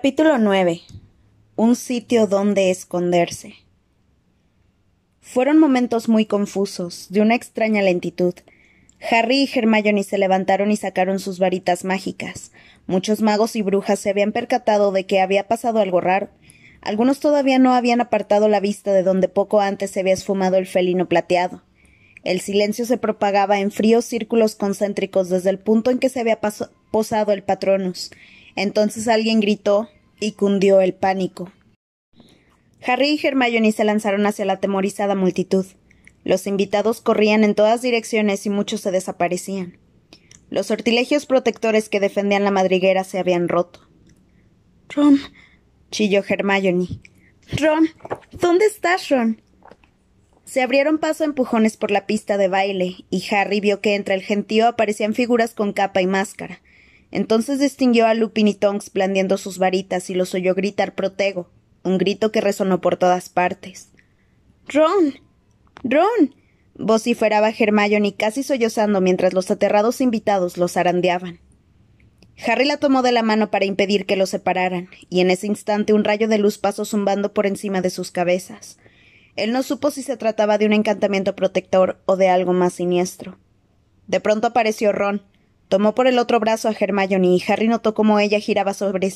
Capítulo 9. Un sitio donde esconderse. Fueron momentos muy confusos, de una extraña lentitud. Harry y Hermione se levantaron y sacaron sus varitas mágicas. Muchos magos y brujas se habían percatado de que había pasado algo raro. Algunos todavía no habían apartado la vista de donde poco antes se había esfumado el felino plateado. El silencio se propagaba en fríos círculos concéntricos desde el punto en que se había posado el patronus. Entonces alguien gritó y cundió el pánico. Harry y Hermione se lanzaron hacia la atemorizada multitud. Los invitados corrían en todas direcciones y muchos se desaparecían. Los sortilegios protectores que defendían la madriguera se habían roto. Ron, chilló Hermione. Ron, ¿dónde estás, Ron? Se abrieron paso empujones por la pista de baile, y Harry vio que entre el gentío aparecían figuras con capa y máscara. Entonces distinguió a Lupin y Tonks blandiendo sus varitas y los oyó gritar protego, un grito que resonó por todas partes. Ron. Ron. vociferaba Hermione casi sollozando mientras los aterrados invitados los zarandeaban. Harry la tomó de la mano para impedir que los separaran, y en ese instante un rayo de luz pasó zumbando por encima de sus cabezas. Él no supo si se trataba de un encantamiento protector o de algo más siniestro. De pronto apareció Ron. Tomó por el otro brazo a Hermione y Harry notó cómo ella giraba sobre,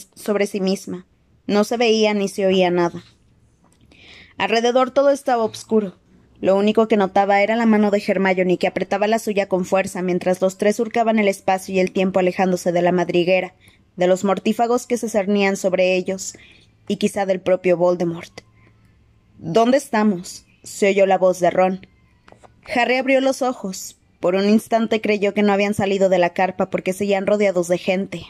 sí misma. No se veía ni se oía nada. Alrededor todo estaba oscuro. Lo único que notaba era la mano de Hermione que apretaba la suya con fuerza mientras los tres surcaban el espacio y el tiempo alejándose de la madriguera, de los mortífagos que se cernían sobre ellos, y quizá del propio Voldemort. ¿Dónde estamos? se oyó la voz de Ron. Harry abrió los ojos. Por un instante creyó que no habían salido de la carpa porque seguían rodeados de gente.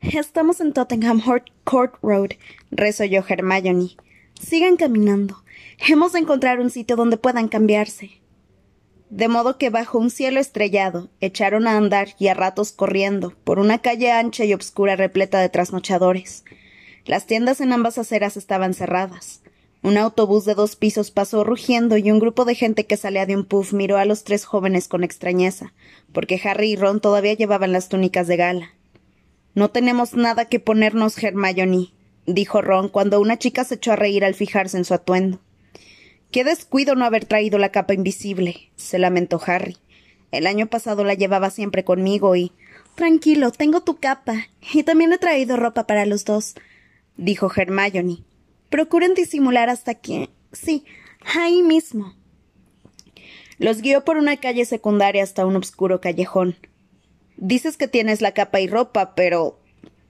Estamos en Tottenham Court Road, resolló Hermione. Sigan caminando. Hemos de encontrar un sitio donde puedan cambiarse. De modo que bajo un cielo estrellado echaron a andar y a ratos corriendo por una calle ancha y obscura repleta de trasnochadores. Las tiendas en ambas aceras estaban cerradas. Un autobús de dos pisos pasó rugiendo y un grupo de gente que salía de un puff miró a los tres jóvenes con extrañeza, porque Harry y Ron todavía llevaban las túnicas de gala. No tenemos nada que ponernos, Hermione, dijo Ron cuando una chica se echó a reír al fijarse en su atuendo. Qué descuido no haber traído la capa invisible, se lamentó Harry. El año pasado la llevaba siempre conmigo y. Tranquilo, tengo tu capa. Y también he traído ropa para los dos, dijo Hermione. Procuren disimular hasta que. Sí, ahí mismo. Los guió por una calle secundaria hasta un oscuro callejón. Dices que tienes la capa y ropa, pero.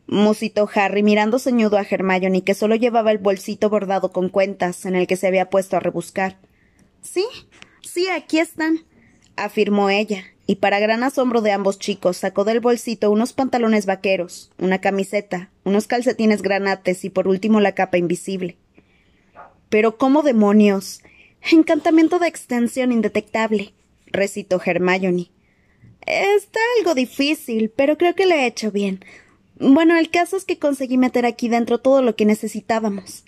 musitó Harry mirando ceñudo a Hermione que solo llevaba el bolsito bordado con cuentas en el que se había puesto a rebuscar. Sí, sí, aquí están, afirmó ella, y para gran asombro de ambos chicos sacó del bolsito unos pantalones vaqueros, una camiseta, unos calcetines granates y por último la capa invisible. Pero ¿cómo demonios? Encantamiento de extensión indetectable, recitó Hermione. Está algo difícil, pero creo que lo he hecho bien. Bueno, el caso es que conseguí meter aquí dentro todo lo que necesitábamos.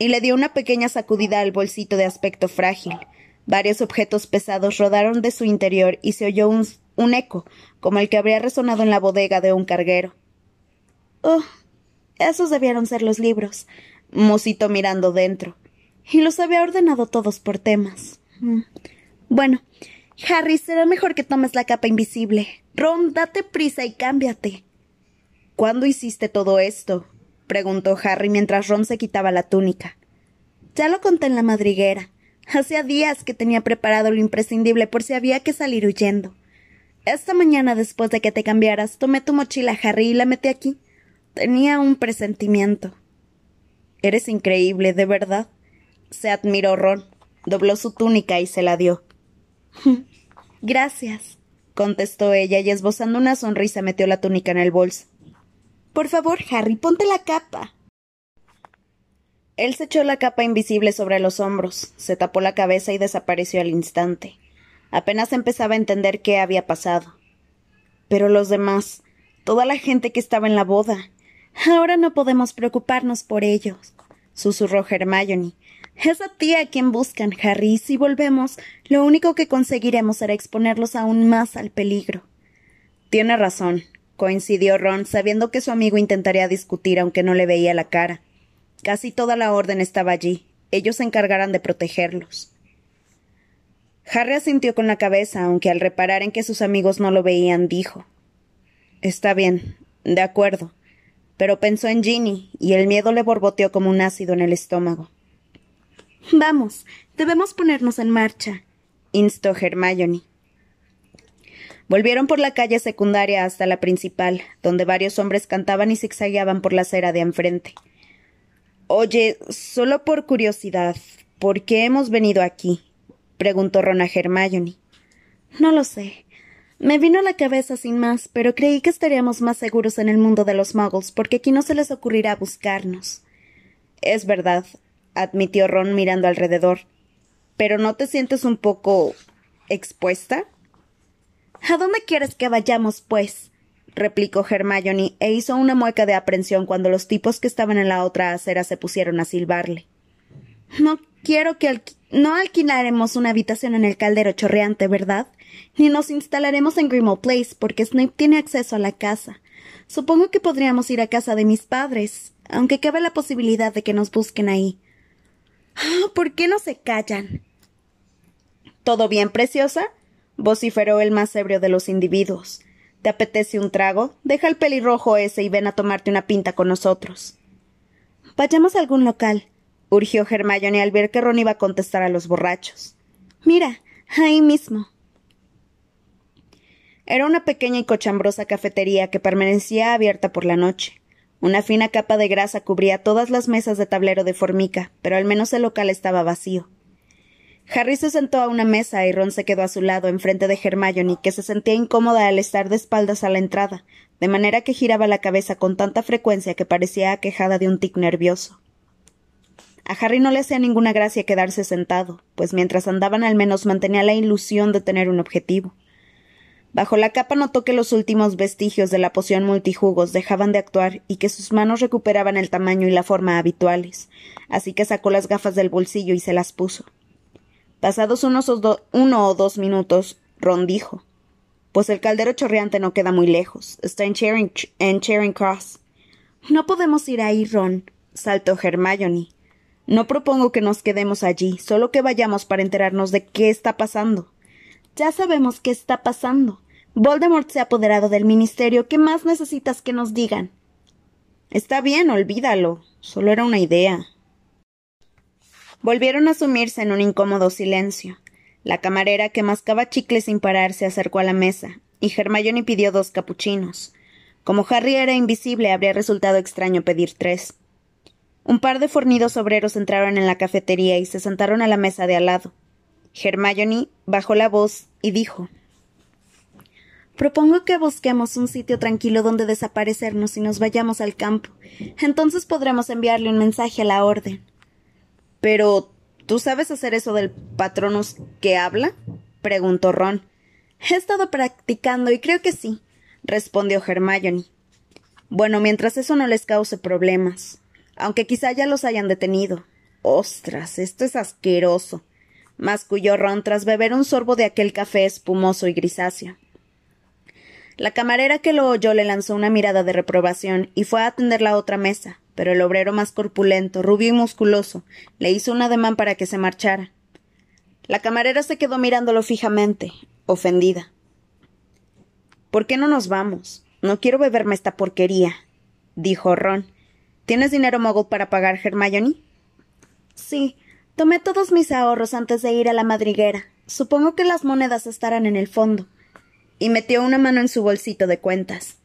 Y le dio una pequeña sacudida al bolsito de aspecto frágil, Varios objetos pesados rodaron de su interior y se oyó un, eco, como el que habría resonado en la bodega de un carguero. Oh, esos debieron ser los libros, musitó mirando dentro. Y los había ordenado todos por temas. Mm. Bueno, Harry, será mejor que tomes la capa invisible. Ron, date prisa y cámbiate. ¿Cuándo hiciste todo esto? preguntó Harry mientras Ron se quitaba la túnica. Ya lo conté en la madriguera. Hacía días que tenía preparado lo imprescindible por si había que salir huyendo. Esta mañana, después de que te cambiaras, tomé tu mochila, Harry, y la metí aquí. Tenía un presentimiento. Eres increíble, de verdad. Se admiró Ron. Dobló su túnica y se la dio. Gracias, contestó ella y esbozando una sonrisa metió la túnica en el bolso. Por favor, Harry, ponte la capa. Él se echó la capa invisible sobre los hombros, se tapó la cabeza y desapareció al instante. Apenas empezaba a entender qué había pasado. Pero los demás, toda la gente que estaba en la boda. Ahora no podemos preocuparnos por ellos, susurró Hermione. Es a ti a quien buscan, Harry, y si volvemos, lo único que conseguiremos será exponerlos aún más al peligro. Tiene razón, coincidió Ron, sabiendo que su amigo intentaría discutir aunque no le veía la cara. Casi toda la orden estaba allí. Ellos se encargarán de protegerlos. Harry asintió con la cabeza, aunque al reparar en que sus amigos no lo veían, dijo Está bien, de acuerdo. Pero pensó en Ginny, y el miedo le borboteó como un ácido en el estómago. Vamos, debemos ponernos en marcha, instó Hermione. Volvieron por la calle secundaria hasta la principal, donde varios hombres cantaban y zigzagueaban por la acera de enfrente. Oye, solo por curiosidad, ¿por qué hemos venido aquí? preguntó Ron a Hermione. No lo sé. Me vino a la cabeza sin más, pero creí que estaríamos más seguros en el mundo de los muggles, porque aquí no se les ocurrirá buscarnos. Es verdad, admitió Ron mirando alrededor. ¿Pero no te sientes un poco expuesta? ¿A dónde quieres que vayamos, pues? Replicó Hermione, e hizo una mueca de aprensión cuando los tipos que estaban en la otra acera se pusieron a silbarle. No quiero que no alquilaremos una habitación en el caldero chorreante, ¿verdad? Ni nos instalaremos en Grimmauld Place, porque Snape tiene acceso a la casa. Supongo que podríamos ir a casa de mis padres, aunque cabe la posibilidad de que nos busquen ahí. Ah, ¿Por qué no se callan? ¿Todo bien, preciosa? vociferó el más ebrio de los individuos. ¿Te apetece un trago? Deja el pelirrojo ese y ven a tomarte una pinta con nosotros. Vayamos a algún local, urgió Hermione al ver que Ron iba a contestar a los borrachos. Mira, ahí mismo. Era una pequeña y cochambrosa cafetería que permanecía abierta por la noche. Una fina capa de grasa cubría todas las mesas de tablero de formica, pero al menos el local estaba vacío. Harry se sentó a una mesa y Ron se quedó a su lado, enfrente de Hermione, que se sentía incómoda al estar de espaldas a la entrada, de manera que giraba la cabeza con tanta frecuencia que parecía aquejada de un tic nervioso. A Harry no le hacía ninguna gracia quedarse sentado, pues mientras andaban al menos mantenía la ilusión de tener un objetivo. Bajo la capa notó que los últimos vestigios de la poción multijugos dejaban de actuar y que sus manos recuperaban el tamaño y la forma habituales, así que sacó las gafas del bolsillo y se las puso. Pasados unos uno o dos minutos, Ron dijo Pues el caldero chorreante no queda muy lejos. Está en Charing, en Charing Cross. No podemos ir ahí, Ron, saltó Hermione. No propongo que nos quedemos allí, solo que vayamos para enterarnos de qué está pasando. Ya sabemos qué está pasando. Voldemort se ha apoderado del ministerio. ¿Qué más necesitas que nos digan? Está bien, olvídalo. Solo era una idea. Volvieron a sumirse en un incómodo silencio. La camarera, que mascaba chicle sin parar, se acercó a la mesa, y Hermione pidió dos capuchinos. Como Harry era invisible, habría resultado extraño pedir tres. Un par de fornidos obreros entraron en la cafetería y se sentaron a la mesa de al lado. Hermione bajó la voz y dijo Propongo que busquemos un sitio tranquilo donde desaparecernos y nos vayamos al campo. Entonces podremos enviarle un mensaje a la orden. Pero, ¿tú sabes hacer eso del patronus que habla? preguntó Ron. He estado practicando y creo que sí, respondió Hermione. Bueno, mientras eso no les cause problemas. Aunque quizá ya los hayan detenido. Ostras, esto es asqueroso. masculló Ron tras beber un sorbo de aquel café espumoso y grisáceo. La camarera que lo oyó le lanzó una mirada de reprobación y fue a atender la otra mesa, pero el obrero más corpulento, rubio y musculoso, le hizo un ademán para que se marchara. La camarera se quedó mirándolo fijamente, ofendida. ¿Por qué no nos vamos? No quiero beberme esta porquería, dijo Ron. ¿Tienes dinero mogul para pagar, Hermione? Sí, tomé todos mis ahorros antes de ir a la madriguera. Supongo que las monedas estarán en el fondo. Y metió una mano en su bolsito de cuentas.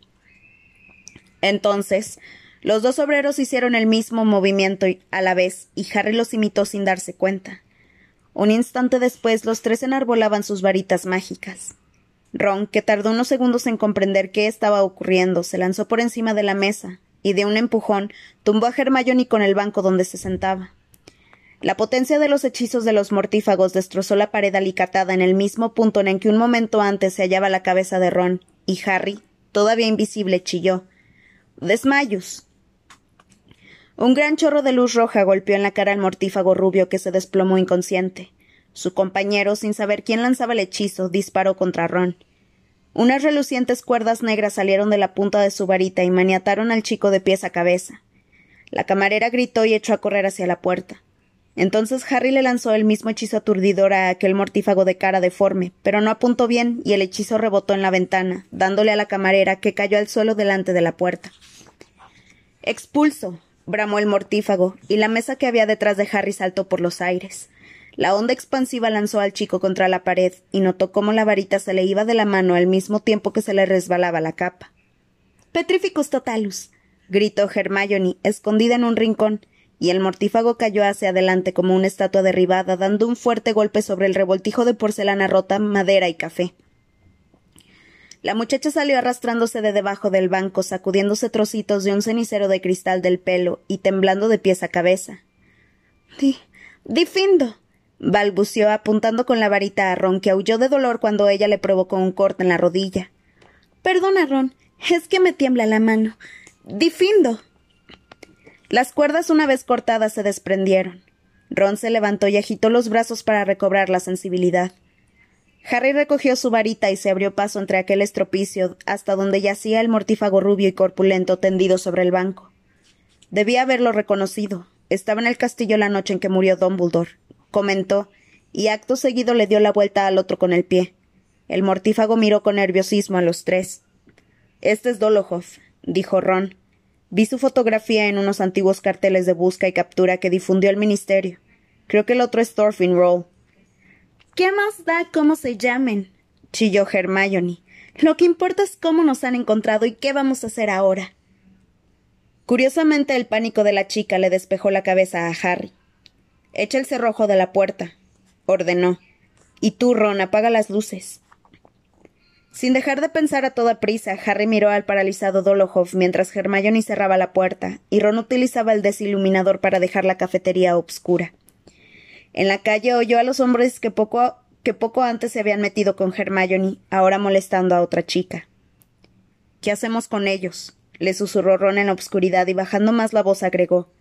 Entonces, los dos obreros hicieron el mismo movimiento a la vez, y Harry los imitó sin darse cuenta. Un instante después los tres enarbolaban sus varitas mágicas. Ron, que tardó unos segundos en comprender qué estaba ocurriendo, se lanzó por encima de la mesa, y de un empujón tumbó a Hermione con el banco donde se sentaba. La potencia de los hechizos de los mortífagos destrozó la pared alicatada en el mismo punto en que un momento antes se hallaba la cabeza de Ron, y Harry, todavía invisible, chilló. Desmayos. Un gran chorro de luz roja golpeó en la cara al mortífago rubio que se desplomó inconsciente. Su compañero, sin saber quién lanzaba el hechizo, disparó contra Ron. Unas relucientes cuerdas negras salieron de la punta de su varita y maniataron al chico de pies a cabeza. La camarera gritó y echó a correr hacia la puerta. Entonces Harry le lanzó el mismo hechizo aturdidor a aquel mortífago de cara deforme, pero no apuntó bien y el hechizo rebotó en la ventana, dándole a la camarera que cayó al suelo delante de la puerta. Expulso. Bramó el mortífago, y la mesa que había detrás de Harry saltó por los aires. La onda expansiva lanzó al chico contra la pared y notó cómo la varita se le iba de la mano al mismo tiempo que se le resbalaba la capa. Petrificus totalus. gritó Hermione, escondida en un rincón, y el mortífago cayó hacia adelante como una estatua derribada, dando un fuerte golpe sobre el revoltijo de porcelana rota, madera y café. La muchacha salió arrastrándose de debajo del banco, sacudiéndose trocitos de un cenicero de cristal del pelo y temblando de pies a cabeza. Di. Balbuceó apuntando con la varita a Ron, que aulló de dolor cuando ella le provocó un corte en la rodilla. Perdona, Ron, es que me tiembla la mano. Difindo. Las cuerdas una vez cortadas se desprendieron. Ron se levantó y agitó los brazos para recobrar la sensibilidad. Harry recogió su varita y se abrió paso entre aquel estropicio hasta donde yacía el mortífago rubio y corpulento tendido sobre el banco. Debía haberlo reconocido. Estaba en el castillo la noche en que murió Dumbledore comentó, y acto seguido le dio la vuelta al otro con el pie. El mortífago miró con nerviosismo a los tres. Este es Dolohoff, dijo Ron. Vi su fotografía en unos antiguos carteles de busca y captura que difundió el ministerio. Creo que el otro es Thorfinn Roll. ¿Qué más da cómo se llamen? chilló Hermione. Lo que importa es cómo nos han encontrado y qué vamos a hacer ahora. Curiosamente, el pánico de la chica le despejó la cabeza a Harry. Echa el cerrojo de la puerta, ordenó. Y tú, Ron, apaga las luces. Sin dejar de pensar a toda prisa, Harry miró al paralizado Dolohoff mientras Hermione cerraba la puerta y Ron utilizaba el desiluminador para dejar la cafetería obscura. En la calle oyó a los hombres que poco, que poco antes se habían metido con Hermione, ahora molestando a otra chica. ¿Qué hacemos con ellos? le susurró Ron en la obscuridad y bajando más la voz agregó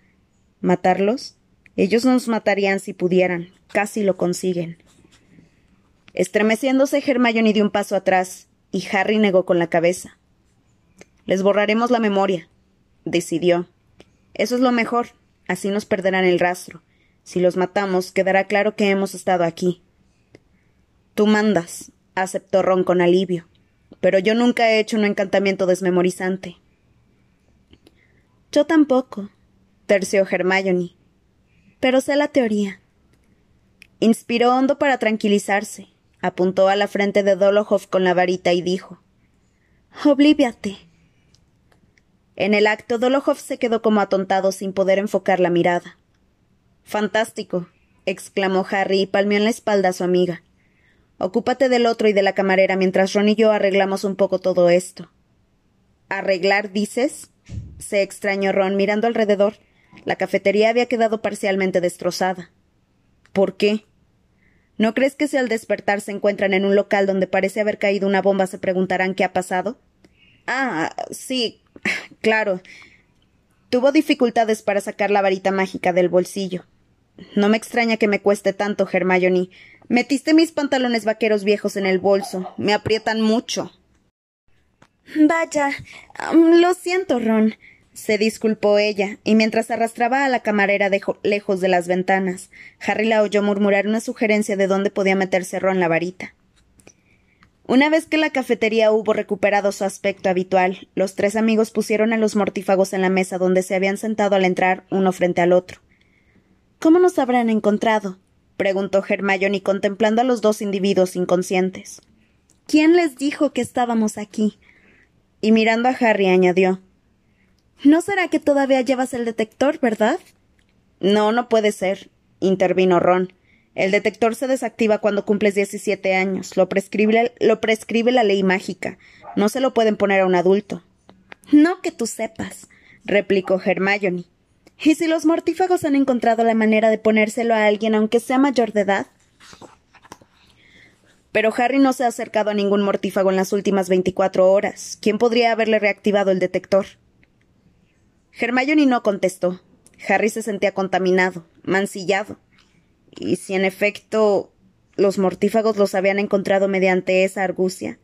¿Matarlos? Ellos nos matarían si pudieran. Casi lo consiguen. Estremeciéndose, Hermione dio un paso atrás, y Harry negó con la cabeza. Les borraremos la memoria, decidió. Eso es lo mejor, así nos perderán el rastro. Si los matamos, quedará claro que hemos estado aquí. Tú mandas, aceptó Ron con alivio. Pero yo nunca he hecho un encantamiento desmemorizante. Yo tampoco, terció Hermione pero sé la teoría. Inspiró hondo para tranquilizarse, apuntó a la frente de Dolohoff con la varita y dijo Oblíviate. En el acto, Dolohoff se quedó como atontado sin poder enfocar la mirada. Fantástico, exclamó Harry y palmeó en la espalda a su amiga. Ocúpate del otro y de la camarera mientras Ron y yo arreglamos un poco todo esto. ¿Arreglar, dices? se extrañó Ron mirando alrededor la cafetería había quedado parcialmente destrozada. ¿Por qué? ¿No crees que si al despertar se encuentran en un local donde parece haber caído una bomba se preguntarán qué ha pasado? Ah, sí, claro. Tuvo dificultades para sacar la varita mágica del bolsillo. No me extraña que me cueste tanto, Hermione. Metiste mis pantalones vaqueros viejos en el bolso. Me aprietan mucho. Vaya. lo siento, Ron se disculpó ella, y mientras arrastraba a la camarera lejos de las ventanas, Harry la oyó murmurar una sugerencia de dónde podía meterse Ron la varita. Una vez que la cafetería hubo recuperado su aspecto habitual, los tres amigos pusieron a los mortífagos en la mesa donde se habían sentado al entrar uno frente al otro. ¿Cómo nos habrán encontrado? preguntó Hermione contemplando a los dos individuos inconscientes. ¿Quién les dijo que estábamos aquí? Y mirando a Harry añadió ¿No será que todavía llevas el detector, verdad? No, no puede ser, intervino Ron. El detector se desactiva cuando cumples diecisiete años. Lo prescribe, lo prescribe la ley mágica. No se lo pueden poner a un adulto. No que tú sepas, replicó Hermione. ¿Y si los mortífagos han encontrado la manera de ponérselo a alguien aunque sea mayor de edad? Pero Harry no se ha acercado a ningún mortífago en las últimas veinticuatro horas. ¿Quién podría haberle reactivado el detector? Hermione no contestó. Harry se sentía contaminado, mancillado. Y si en efecto los mortífagos los habían encontrado mediante esa argucia.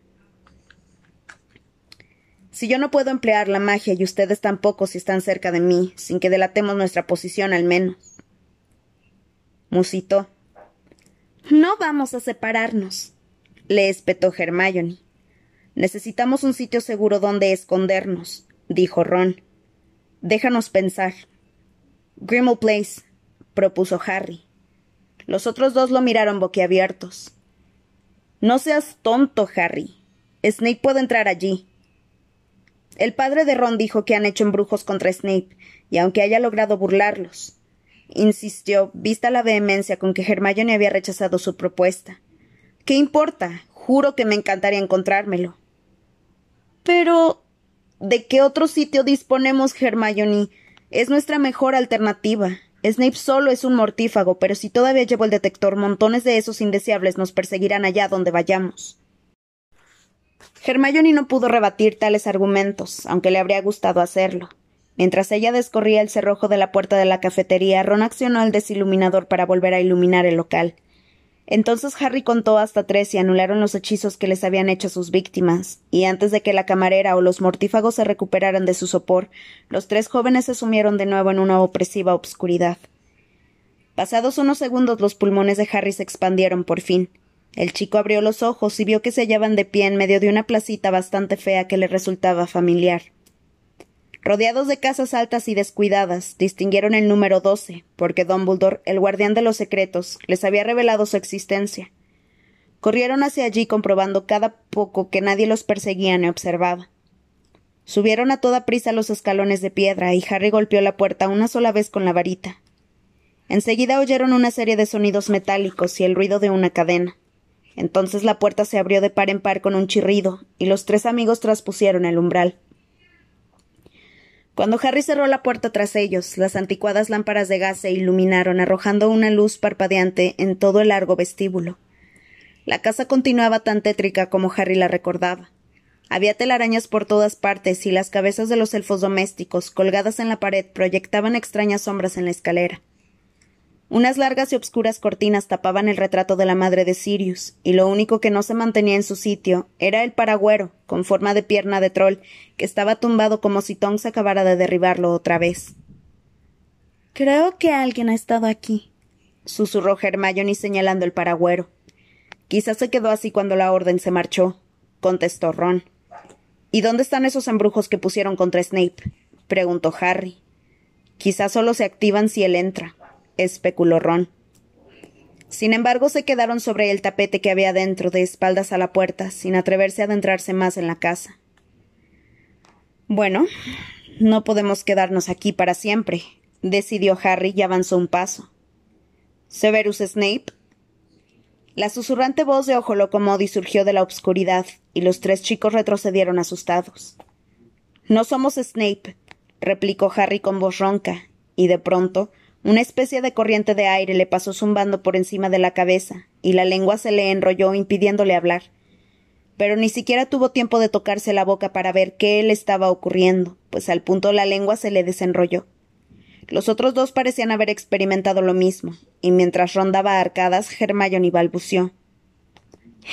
Si yo no puedo emplear la magia y ustedes tampoco si están cerca de mí, sin que delatemos nuestra posición al menos. Musitó. No vamos a separarnos, le espetó Hermione. Necesitamos un sitio seguro donde escondernos, dijo Ron. Déjanos pensar. Grimble Place, propuso Harry. Los otros dos lo miraron boquiabiertos. No seas tonto, Harry. Snape puede entrar allí. El padre de Ron dijo que han hecho embrujos contra Snape, y aunque haya logrado burlarlos, insistió, vista la vehemencia con que Hermione había rechazado su propuesta. ¿Qué importa? Juro que me encantaría encontrármelo. Pero. ¿De qué otro sitio disponemos, Hermione? Es nuestra mejor alternativa. Snape solo es un mortífago, pero si todavía llevo el detector, montones de esos indeseables nos perseguirán allá donde vayamos. Hermione no pudo rebatir tales argumentos, aunque le habría gustado hacerlo. Mientras ella descorría el cerrojo de la puerta de la cafetería, Ron accionó el desiluminador para volver a iluminar el local. Entonces Harry contó hasta tres y anularon los hechizos que les habían hecho sus víctimas, y antes de que la camarera o los mortífagos se recuperaran de su sopor, los tres jóvenes se sumieron de nuevo en una opresiva obscuridad. Pasados unos segundos los pulmones de Harry se expandieron por fin. El chico abrió los ojos y vio que se hallaban de pie en medio de una placita bastante fea que le resultaba familiar. Rodeados de casas altas y descuidadas, distinguieron el número doce, porque Dumbledore, el guardián de los secretos, les había revelado su existencia. Corrieron hacia allí comprobando cada poco que nadie los perseguía ni observaba. Subieron a toda prisa los escalones de piedra y Harry golpeó la puerta una sola vez con la varita. Enseguida oyeron una serie de sonidos metálicos y el ruido de una cadena. Entonces la puerta se abrió de par en par con un chirrido, y los tres amigos traspusieron el umbral. Cuando Harry cerró la puerta tras ellos, las anticuadas lámparas de gas se iluminaron, arrojando una luz parpadeante en todo el largo vestíbulo. La casa continuaba tan tétrica como Harry la recordaba. Había telarañas por todas partes y las cabezas de los elfos domésticos, colgadas en la pared, proyectaban extrañas sombras en la escalera. Unas largas y obscuras cortinas tapaban el retrato de la madre de Sirius, y lo único que no se mantenía en su sitio era el paragüero, con forma de pierna de troll, que estaba tumbado como si Tonks acabara de derribarlo otra vez. Creo que alguien ha estado aquí, susurró Hermione señalando el paragüero. Quizás se quedó así cuando la orden se marchó, contestó Ron. ¿Y dónde están esos embrujos que pusieron contra Snape? preguntó Harry. Quizás solo se activan si él entra especuló Ron. Sin embargo, se quedaron sobre el tapete que había dentro, de espaldas a la puerta, sin atreverse a adentrarse más en la casa. Bueno, no podemos quedarnos aquí para siempre, decidió Harry y avanzó un paso. ¿Severus Snape? La susurrante voz de Ojo Locomodi surgió de la obscuridad, y los tres chicos retrocedieron asustados. No somos Snape, replicó Harry con voz ronca, y de pronto una especie de corriente de aire le pasó zumbando por encima de la cabeza, y la lengua se le enrolló impidiéndole hablar. Pero ni siquiera tuvo tiempo de tocarse la boca para ver qué le estaba ocurriendo, pues al punto la lengua se le desenrolló. Los otros dos parecían haber experimentado lo mismo, y mientras rondaba arcadas, Hermione balbució.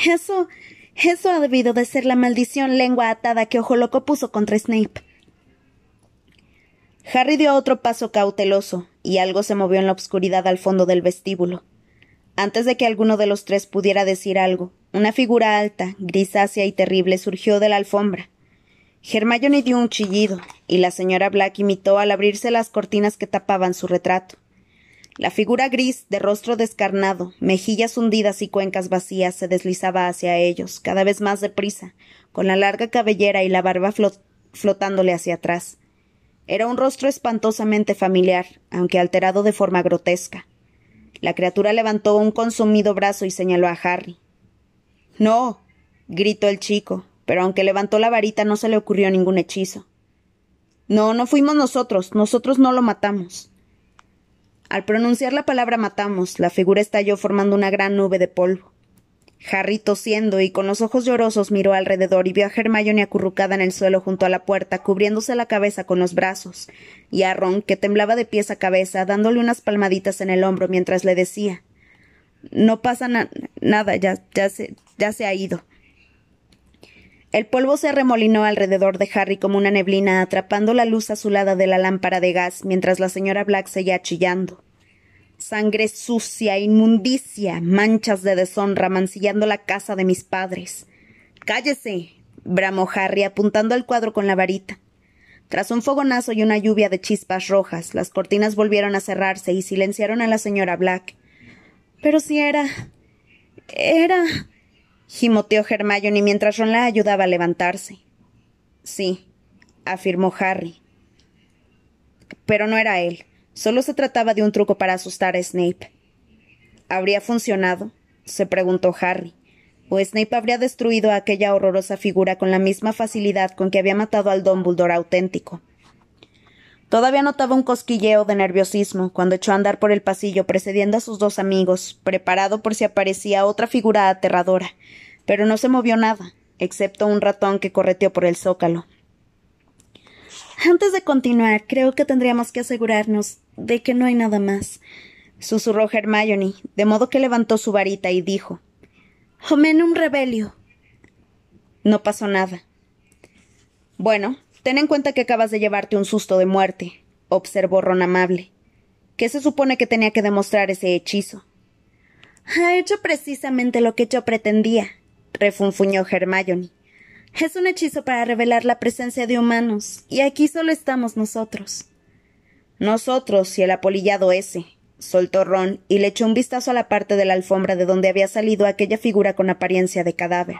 Eso. eso ha debido de ser la maldición lengua atada que Ojo Loco puso contra Snape. Harry dio otro paso cauteloso, y algo se movió en la oscuridad al fondo del vestíbulo. Antes de que alguno de los tres pudiera decir algo, una figura alta, grisácea y terrible surgió de la alfombra. Hermione dio un chillido, y la señora Black imitó al abrirse las cortinas que tapaban su retrato. La figura gris, de rostro descarnado, mejillas hundidas y cuencas vacías, se deslizaba hacia ellos, cada vez más deprisa, con la larga cabellera y la barba flotándole hacia atrás. Era un rostro espantosamente familiar, aunque alterado de forma grotesca. La criatura levantó un consumido brazo y señaló a Harry. No, gritó el chico, pero aunque levantó la varita no se le ocurrió ningún hechizo. No, no fuimos nosotros, nosotros no lo matamos. Al pronunciar la palabra matamos, la figura estalló formando una gran nube de polvo. Harry, tosiendo y con los ojos llorosos, miró alrededor y vio a Hermione acurrucada en el suelo junto a la puerta, cubriéndose la cabeza con los brazos, y a Ron, que temblaba de pies a cabeza, dándole unas palmaditas en el hombro mientras le decía No pasa nada, ya, se, ya se ha ido. El polvo se arremolinó alrededor de Harry como una neblina, atrapando la luz azulada de la lámpara de gas mientras la señora Black seguía chillando. Sangre sucia, inmundicia, manchas de deshonra mancillando la casa de mis padres. Cállese. bramó Harry, apuntando al cuadro con la varita. Tras un fogonazo y una lluvia de chispas rojas, las cortinas volvieron a cerrarse y silenciaron a la señora Black. Pero si era. era gimoteó Hermione mientras Ron la ayudaba a levantarse. Sí, afirmó Harry. Pero no era él. Solo se trataba de un truco para asustar a Snape. ¿Habría funcionado? se preguntó Harry. ¿O Snape habría destruido a aquella horrorosa figura con la misma facilidad con que había matado al Dumbledore auténtico? Todavía notaba un cosquilleo de nerviosismo cuando echó a andar por el pasillo precediendo a sus dos amigos, preparado por si aparecía otra figura aterradora, pero no se movió nada, excepto un ratón que correteó por el zócalo. Antes de continuar, creo que tendríamos que asegurarnos de que no hay nada más, susurró Hermione, de modo que levantó su varita y dijo Homenum rebelio. No pasó nada. Bueno, ten en cuenta que acabas de llevarte un susto de muerte, observó Ron amable. ¿Qué se supone que tenía que demostrar ese hechizo? Ha hecho precisamente lo que yo pretendía, refunfuñó Hermione. Es un hechizo para revelar la presencia de humanos, y aquí solo estamos nosotros. Nosotros y el apolillado ese, soltó Ron y le echó un vistazo a la parte de la alfombra de donde había salido aquella figura con apariencia de cadáver.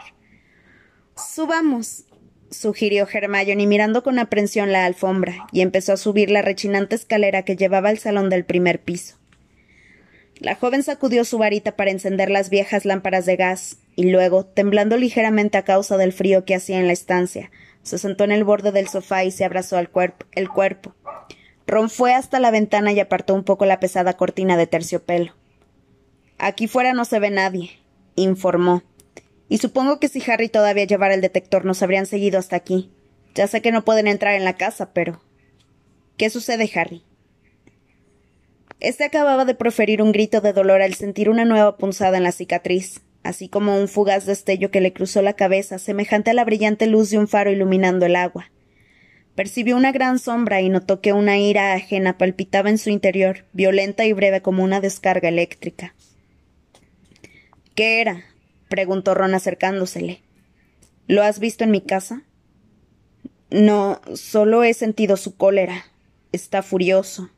Subamos, sugirió Hermione mirando con aprensión la alfombra, y empezó a subir la rechinante escalera que llevaba al salón del primer piso. La joven sacudió su varita para encender las viejas lámparas de gas, y luego, temblando ligeramente a causa del frío que hacía en la estancia, se sentó en el borde del sofá y se abrazó al cuerpo, el cuerpo. Ron fue hasta la ventana y apartó un poco la pesada cortina de terciopelo. Aquí fuera no se ve nadie, informó. Y supongo que si Harry todavía llevara el detector nos habrían seguido hasta aquí. Ya sé que no pueden entrar en la casa, pero. ¿Qué sucede, Harry? Este acababa de proferir un grito de dolor al sentir una nueva punzada en la cicatriz, así como un fugaz destello que le cruzó la cabeza, semejante a la brillante luz de un faro iluminando el agua. Percibió una gran sombra y notó que una ira ajena palpitaba en su interior, violenta y breve como una descarga eléctrica. ¿Qué era? preguntó Ron acercándosele. ¿Lo has visto en mi casa? No, solo he sentido su cólera. Está furioso.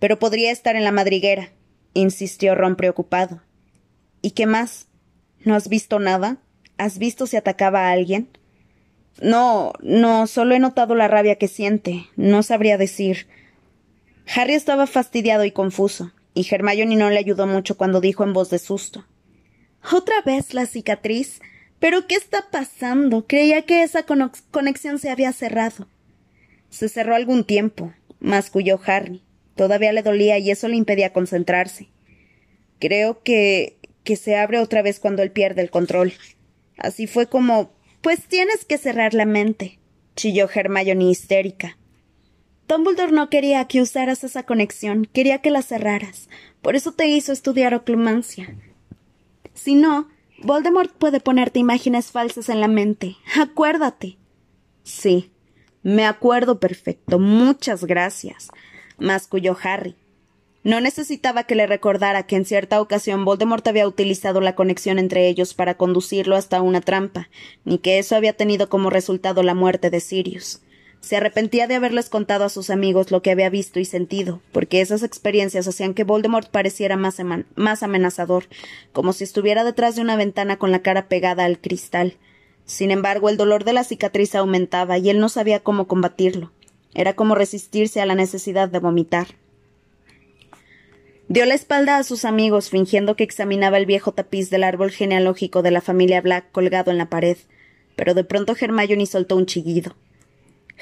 Pero podría estar en la madriguera, insistió Ron preocupado. ¿Y qué más? ¿No has visto nada? ¿Has visto si atacaba a alguien? No, no, solo he notado la rabia que siente. No sabría decir. Harry estaba fastidiado y confuso, y Hermione no le ayudó mucho cuando dijo en voz de susto. ¿Otra vez la cicatriz? ¿Pero qué está pasando? Creía que esa conexión se había cerrado. Se cerró algún tiempo, masculló Harry. Todavía le dolía y eso le impedía concentrarse. Creo que. Que se abre otra vez cuando él pierde el control. Así fue como. Pues tienes que cerrar la mente, chilló Hermione histérica. Dumbledore no quería que usaras esa conexión, quería que la cerraras. Por eso te hizo estudiar oclumancia. Si no, Voldemort puede ponerte imágenes falsas en la mente. Acuérdate. Sí, me acuerdo perfecto. Muchas gracias masculló Harry. No necesitaba que le recordara que en cierta ocasión Voldemort había utilizado la conexión entre ellos para conducirlo hasta una trampa, ni que eso había tenido como resultado la muerte de Sirius. Se arrepentía de haberles contado a sus amigos lo que había visto y sentido, porque esas experiencias hacían que Voldemort pareciera más, más amenazador, como si estuviera detrás de una ventana con la cara pegada al cristal. Sin embargo, el dolor de la cicatriz aumentaba y él no sabía cómo combatirlo. Era como resistirse a la necesidad de vomitar. Dio la espalda a sus amigos, fingiendo que examinaba el viejo tapiz del árbol genealógico de la familia Black colgado en la pared, pero de pronto Hermione soltó un chillido.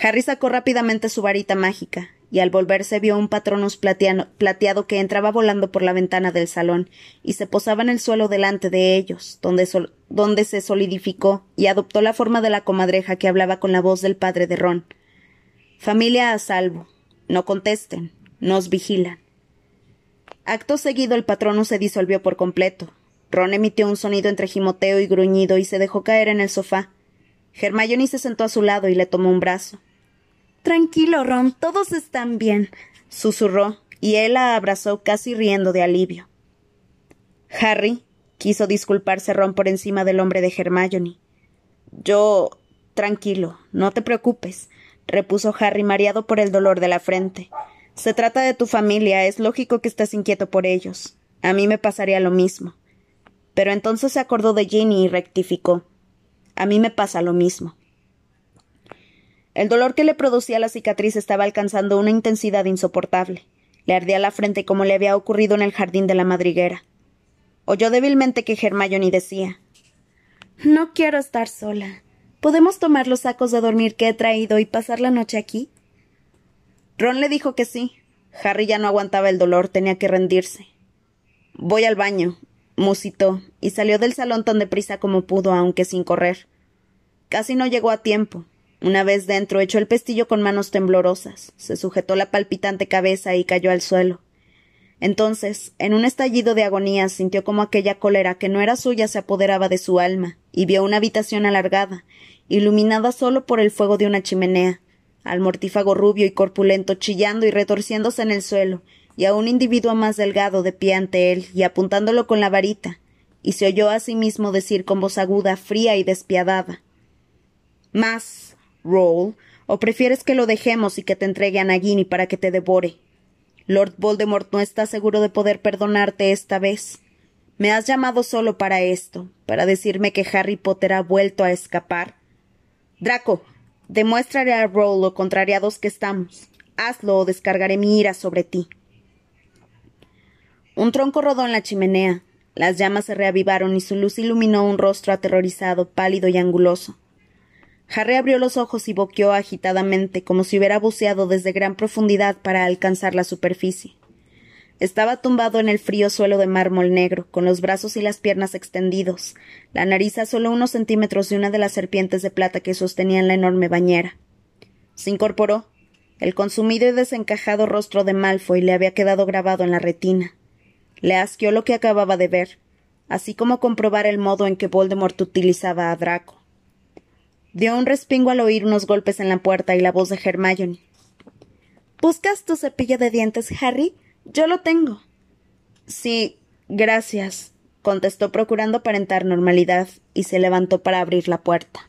Harry sacó rápidamente su varita mágica, y al volverse vio un patronus plateado que entraba volando por la ventana del salón y se posaba en el suelo delante de ellos, donde, donde se solidificó y adoptó la forma de la comadreja que hablaba con la voz del padre de Ron. Familia a salvo. No contesten. Nos vigilan. Acto seguido el patrono se disolvió por completo. Ron emitió un sonido entre gimoteo y gruñido y se dejó caer en el sofá. Hermione se sentó a su lado y le tomó un brazo. Tranquilo, Ron, todos están bien, susurró, y él la abrazó casi riendo de alivio. Harry, quiso disculparse Ron por encima del hombre de Hermione. Yo. tranquilo, no te preocupes, repuso Harry mareado por el dolor de la frente. Se trata de tu familia, es lógico que estés inquieto por ellos. A mí me pasaría lo mismo. Pero entonces se acordó de Ginny y rectificó. A mí me pasa lo mismo. El dolor que le producía la cicatriz estaba alcanzando una intensidad insoportable. Le ardía la frente como le había ocurrido en el jardín de la madriguera. Oyó débilmente que Hermione decía No quiero estar sola. ¿Podemos tomar los sacos de dormir que he traído y pasar la noche aquí? Ron le dijo que sí. Harry ya no aguantaba el dolor, tenía que rendirse. Voy al baño, musitó, y salió del salón tan deprisa como pudo, aunque sin correr. Casi no llegó a tiempo. Una vez dentro, echó el pestillo con manos temblorosas, se sujetó la palpitante cabeza y cayó al suelo. Entonces, en un estallido de agonía, sintió como aquella cólera que no era suya se apoderaba de su alma, y vio una habitación alargada, iluminada solo por el fuego de una chimenea, al mortífago rubio y corpulento chillando y retorciéndose en el suelo, y a un individuo más delgado de pie ante él y apuntándolo con la varita, y se oyó a sí mismo decir con voz aguda, fría y despiadada Más, Roll, o prefieres que lo dejemos y que te entregue a Nagini para que te devore. Lord Voldemort no está seguro de poder perdonarte esta vez. Me has llamado solo para esto, para decirme que Harry Potter ha vuelto a escapar. Draco, demuéstrale a Roll lo contrariados que estamos. Hazlo o descargaré mi ira sobre ti. Un tronco rodó en la chimenea. Las llamas se reavivaron y su luz iluminó un rostro aterrorizado, pálido y anguloso. Harry abrió los ojos y boqueó agitadamente, como si hubiera buceado desde gran profundidad para alcanzar la superficie. Estaba tumbado en el frío suelo de mármol negro, con los brazos y las piernas extendidos, la nariz a solo unos centímetros de una de las serpientes de plata que sostenían la enorme bañera. Se incorporó. El consumido y desencajado rostro de Malfoy le había quedado grabado en la retina. Le asqueó lo que acababa de ver, así como comprobar el modo en que Voldemort utilizaba a Draco. Dio un respingo al oír unos golpes en la puerta y la voz de Hermione. ¿Buscas tu cepillo de dientes, Harry? Yo lo tengo. Sí, gracias, contestó procurando aparentar normalidad, y se levantó para abrir la puerta.